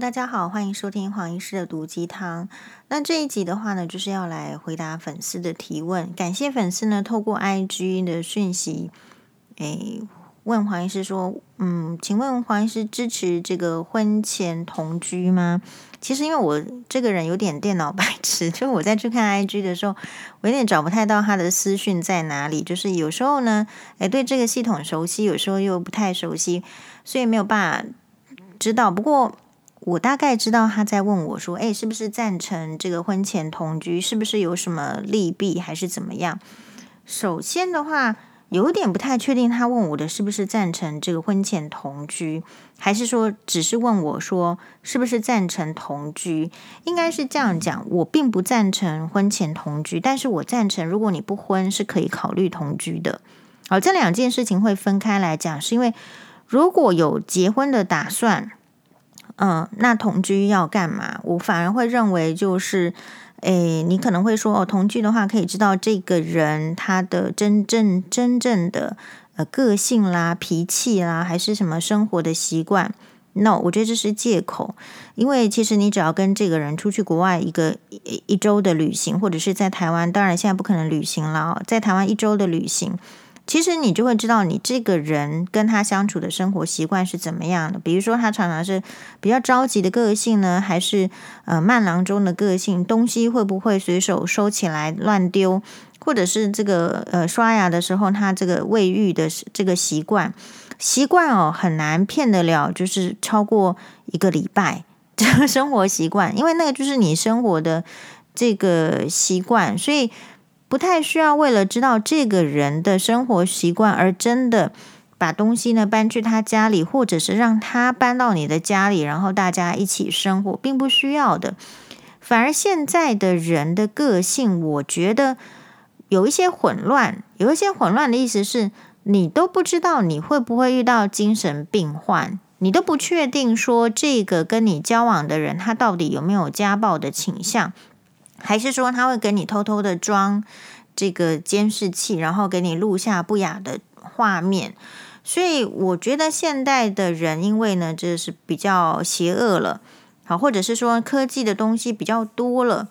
大家好，欢迎收听黄医师的毒鸡汤。那这一集的话呢，就是要来回答粉丝的提问。感谢粉丝呢，透过 IG 的讯息，诶，问黄医师说，嗯，请问黄医师支持这个婚前同居吗？其实因为我这个人有点电脑白痴，就我在去看 IG 的时候，我有点找不太到他的私讯在哪里。就是有时候呢，诶，对这个系统熟悉，有时候又不太熟悉，所以没有办法知道。不过。我大概知道他在问我说：“哎，是不是赞成这个婚前同居？是不是有什么利弊，还是怎么样？”首先的话，有点不太确定，他问我的是不是赞成这个婚前同居，还是说只是问我说是不是赞成同居？应该是这样讲，我并不赞成婚前同居，但是我赞成如果你不婚是可以考虑同居的。好，这两件事情会分开来讲，是因为如果有结婚的打算。嗯，那同居要干嘛？我反而会认为就是，诶，你可能会说哦，同居的话可以知道这个人他的真正真正的呃个性啦、脾气啦，还是什么生活的习惯？No，我觉得这是借口，因为其实你只要跟这个人出去国外一个一一周的旅行，或者是在台湾，当然现在不可能旅行了，在台湾一周的旅行。其实你就会知道，你这个人跟他相处的生活习惯是怎么样的。比如说，他常常是比较着急的个性呢，还是呃慢郎中的个性？东西会不会随手收起来乱丢？或者是这个呃刷牙的时候，他这个卫浴的这个习惯习惯哦，很难骗得了，就是超过一个礼拜这个生活习惯，因为那个就是你生活的这个习惯，所以。不太需要为了知道这个人的生活习惯而真的把东西呢搬去他家里，或者是让他搬到你的家里，然后大家一起生活，并不需要的。反而现在的人的个性，我觉得有一些混乱，有一些混乱的意思是你都不知道你会不会遇到精神病患，你都不确定说这个跟你交往的人他到底有没有家暴的倾向。还是说他会给你偷偷的装这个监视器，然后给你录下不雅的画面。所以我觉得现代的人，因为呢，这是比较邪恶了，好，或者是说科技的东西比较多了。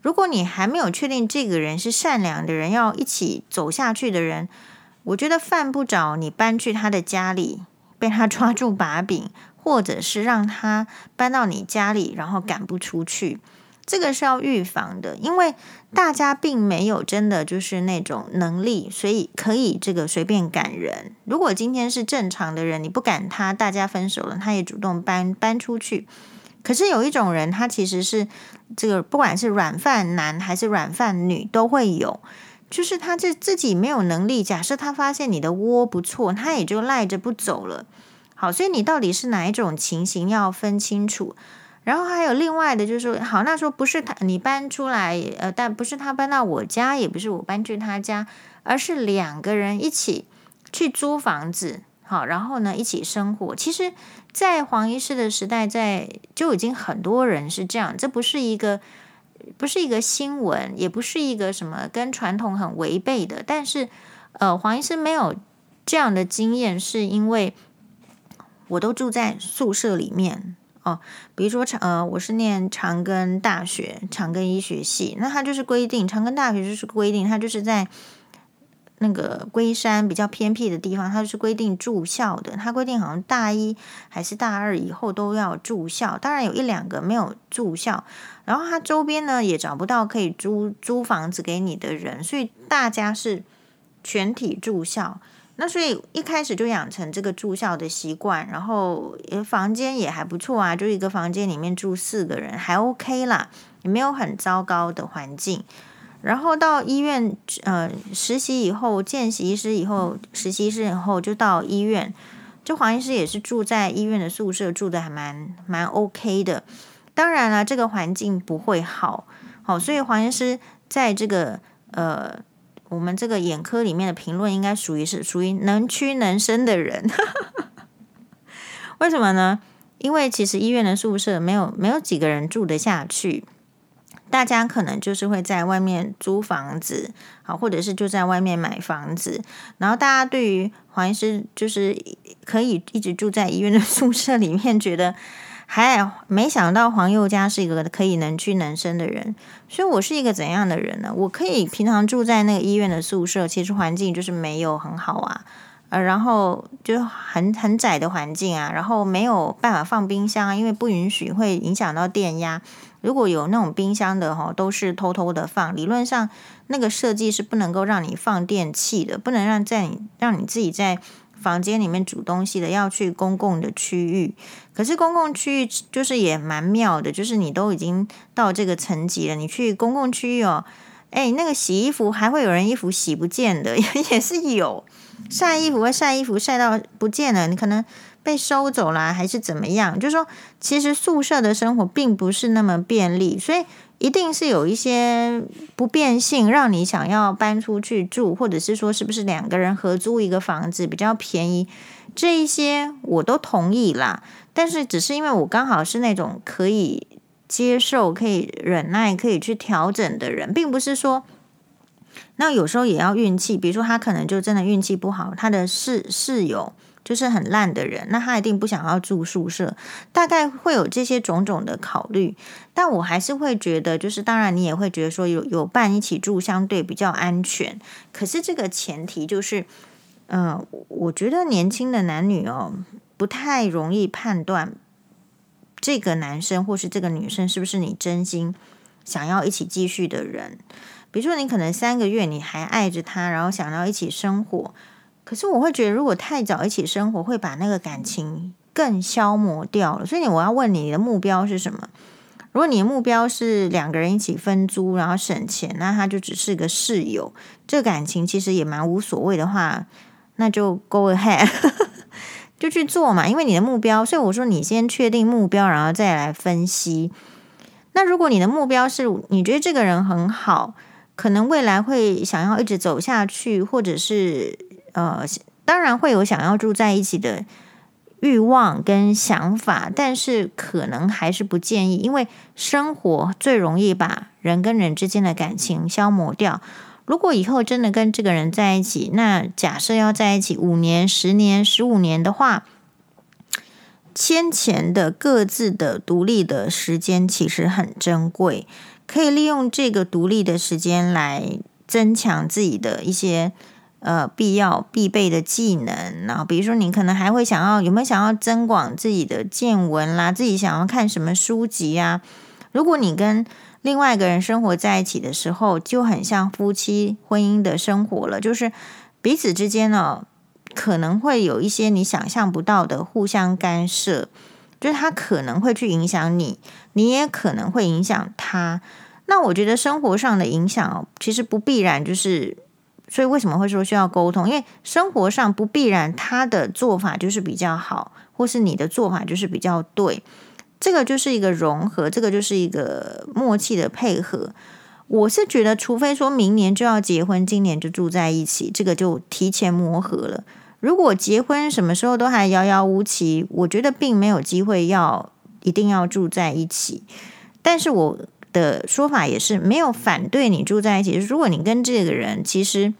如果你还没有确定这个人是善良的人，要一起走下去的人，我觉得犯不着你搬去他的家里，被他抓住把柄，或者是让他搬到你家里，然后赶不出去。这个是要预防的，因为大家并没有真的就是那种能力，所以可以这个随便赶人。如果今天是正常的人，你不赶他，大家分手了，他也主动搬搬出去。可是有一种人，他其实是这个，不管是软饭男还是软饭女都会有，就是他这自己没有能力。假设他发现你的窝不错，他也就赖着不走了。好，所以你到底是哪一种情形，要分清楚。然后还有另外的，就是说，好，那时候不是他你搬出来，呃，但不是他搬到我家，也不是我搬去他家，而是两个人一起去租房子，好，然后呢一起生活。其实，在黄医师的时代，在就已经很多人是这样，这不是一个不是一个新闻，也不是一个什么跟传统很违背的。但是，呃，黄医师没有这样的经验，是因为我都住在宿舍里面。哦，比如说长呃，我是念长庚大学长庚医学系，那它就是规定长庚大学就是规定，它就是在那个龟山比较偏僻的地方，它就是规定住校的。它规定好像大一还是大二以后都要住校，当然有一两个没有住校，然后它周边呢也找不到可以租租房子给你的人，所以大家是全体住校。那所以一开始就养成这个住校的习惯，然后房间也还不错啊，就一个房间里面住四个人还 OK 啦，也没有很糟糕的环境。然后到医院呃实习以后，见习医师以后，实习医师以后就到医院，就黄医师也是住在医院的宿舍，住的还蛮蛮 OK 的。当然了，这个环境不会好，好，所以黄医师在这个呃。我们这个眼科里面的评论应该属于是属于能屈能伸的人，为什么呢？因为其实医院的宿舍没有没有几个人住得下去，大家可能就是会在外面租房子，好，或者是就在外面买房子。然后大家对于黄医师就是可以一直住在医院的宿舍里面，觉得还没想到黄宥嘉是一个可以能屈能伸的人，所以我是一个怎样的人呢？我可以平常住在那个医院的宿舍，其实环境就是没有很好啊，呃，然后就很很窄的环境啊，然后没有办法放冰箱，因为不允许，会影响到电压。如果有那种冰箱的哈，都是偷偷的放，理论上那个设计是不能够让你放电器的，不能让在你让你自己在。房间里面煮东西的要去公共的区域，可是公共区域就是也蛮妙的，就是你都已经到这个层级了，你去公共区域哦，哎，那个洗衣服还会有人衣服洗不见的，也是有晒衣服会晒衣服晒到不见了，你可能被收走了还是怎么样？就是说，其实宿舍的生活并不是那么便利，所以。一定是有一些不便性，让你想要搬出去住，或者是说，是不是两个人合租一个房子比较便宜？这一些我都同意啦。但是，只是因为我刚好是那种可以接受、可以忍耐、可以去调整的人，并不是说，那有时候也要运气。比如说，他可能就真的运气不好，他的室室友。就是很烂的人，那他一定不想要住宿舍，大概会有这些种种的考虑。但我还是会觉得，就是当然你也会觉得说有有伴一起住相对比较安全。可是这个前提就是，嗯、我觉得年轻的男女哦，不太容易判断这个男生或是这个女生是不是你真心想要一起继续的人。比如说，你可能三个月你还爱着他，然后想要一起生活。可是我会觉得，如果太早一起生活，会把那个感情更消磨掉了。所以我要问你，你的目标是什么？如果你的目标是两个人一起分租，然后省钱，那他就只是个室友，这感情其实也蛮无所谓的话，那就 go ahead，就去做嘛。因为你的目标，所以我说你先确定目标，然后再来分析。那如果你的目标是你觉得这个人很好，可能未来会想要一直走下去，或者是。呃，当然会有想要住在一起的欲望跟想法，但是可能还是不建议，因为生活最容易把人跟人之间的感情消磨掉。如果以后真的跟这个人在一起，那假设要在一起五年、十年、十五年的话，先前的各自的独立的时间其实很珍贵，可以利用这个独立的时间来增强自己的一些。呃，必要必备的技能，然后比如说，你可能还会想要有没有想要增广自己的见闻啦，自己想要看什么书籍啊？如果你跟另外一个人生活在一起的时候，就很像夫妻婚姻的生活了，就是彼此之间呢，可能会有一些你想象不到的互相干涉，就是他可能会去影响你，你也可能会影响他。那我觉得生活上的影响，其实不必然就是。所以为什么会说需要沟通？因为生活上不必然他的做法就是比较好，或是你的做法就是比较对。这个就是一个融合，这个就是一个默契的配合。我是觉得，除非说明年就要结婚，今年就住在一起，这个就提前磨合了。如果结婚什么时候都还遥遥无期，我觉得并没有机会要一定要住在一起。但是我。的说法也是没有反对你住在一起。如果你跟这个人其实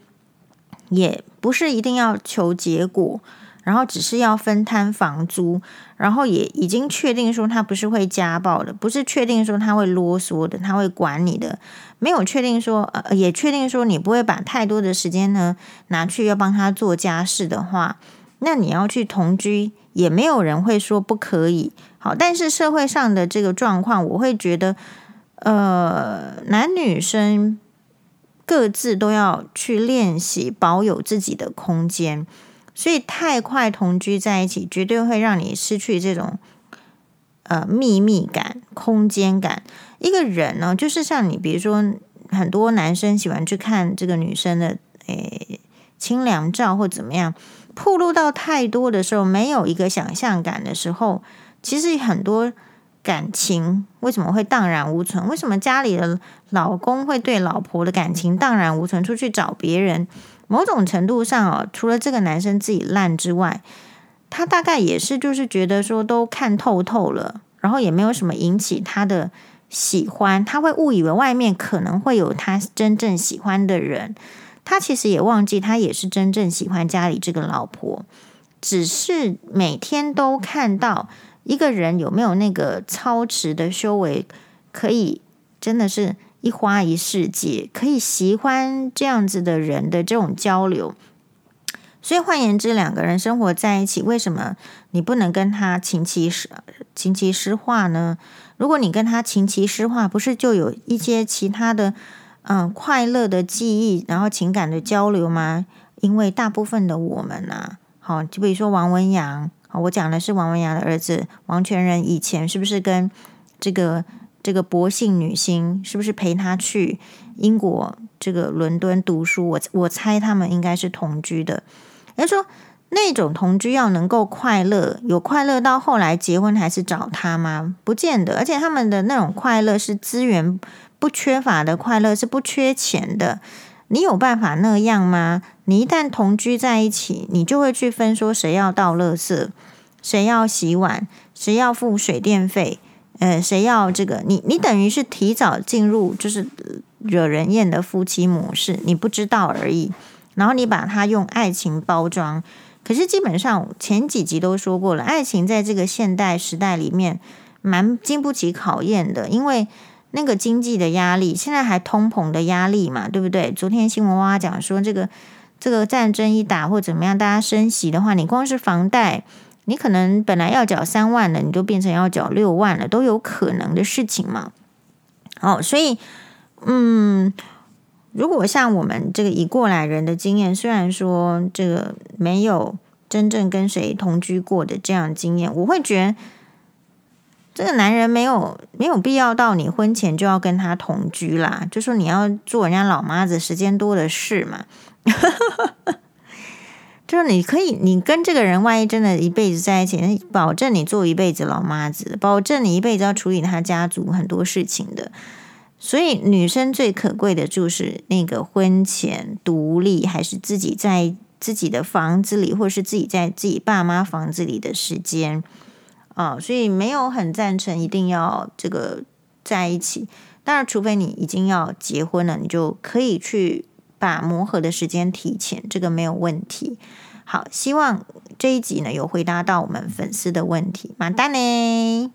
也不是一定要求结果，然后只是要分摊房租，然后也已经确定说他不是会家暴的，不是确定说他会啰嗦的，他会管你的，没有确定说呃，也确定说你不会把太多的时间呢拿去要帮他做家事的话，那你要去同居，也没有人会说不可以。好，但是社会上的这个状况，我会觉得。呃，男女生各自都要去练习保有自己的空间，所以太快同居在一起，绝对会让你失去这种呃秘密感、空间感。一个人呢，就是像你，比如说很多男生喜欢去看这个女生的诶清凉照或怎么样，暴露到太多的时候，没有一个想象感的时候，其实很多。感情为什么会荡然无存？为什么家里的老公会对老婆的感情荡然无存？出去找别人，某种程度上哦，除了这个男生自己烂之外，他大概也是就是觉得说都看透透了，然后也没有什么引起他的喜欢，他会误以为外面可能会有他真正喜欢的人，他其实也忘记他也是真正喜欢家里这个老婆，只是每天都看到。一个人有没有那个超持的修为，可以真的是一花一世界，可以喜欢这样子的人的这种交流。所以换言之，两个人生活在一起，为什么你不能跟他琴棋诗琴棋诗画呢？如果你跟他琴棋诗画，不是就有一些其他的嗯快乐的记忆，然后情感的交流吗？因为大部分的我们啊，好，就比如说王文洋。我讲的是王文洋的儿子王全仁，以前是不是跟这个这个博姓女星，是不是陪他去英国这个伦敦读书？我我猜他们应该是同居的。人家说那种同居要能够快乐，有快乐到后来结婚还是找他吗？不见得。而且他们的那种快乐是资源不缺乏的快乐，是不缺钱的。你有办法那样吗？你一旦同居在一起，你就会去分说谁要倒垃圾，谁要洗碗，谁要付水电费，呃，谁要这个？你你等于是提早进入就是惹人厌的夫妻模式，你不知道而已。然后你把它用爱情包装，可是基本上前几集都说过了，爱情在这个现代时代里面蛮经不起考验的，因为。那个经济的压力，现在还通膨的压力嘛，对不对？昨天新闻哇讲说，这个这个战争一打或怎么样，大家升息的话，你光是房贷，你可能本来要缴三万的，你就变成要缴六万了，都有可能的事情嘛。哦，所以，嗯，如果像我们这个以过来人的经验，虽然说这个没有真正跟谁同居过的这样经验，我会觉得。这个男人没有没有必要到你婚前就要跟他同居啦，就说你要做人家老妈子，时间多的是嘛。就是你可以，你跟这个人万一真的一辈子在一起，保证你做一辈子老妈子，保证你一辈子要处理他家族很多事情的。所以女生最可贵的就是那个婚前独立，还是自己在自己的房子里，或是自己在自己爸妈房子里的时间。啊、所以没有很赞成一定要这个在一起。当然，除非你已经要结婚了，你就可以去把磨合的时间提前，这个没有问题。好，希望这一集呢有回答到我们粉丝的问题。马丹嘞？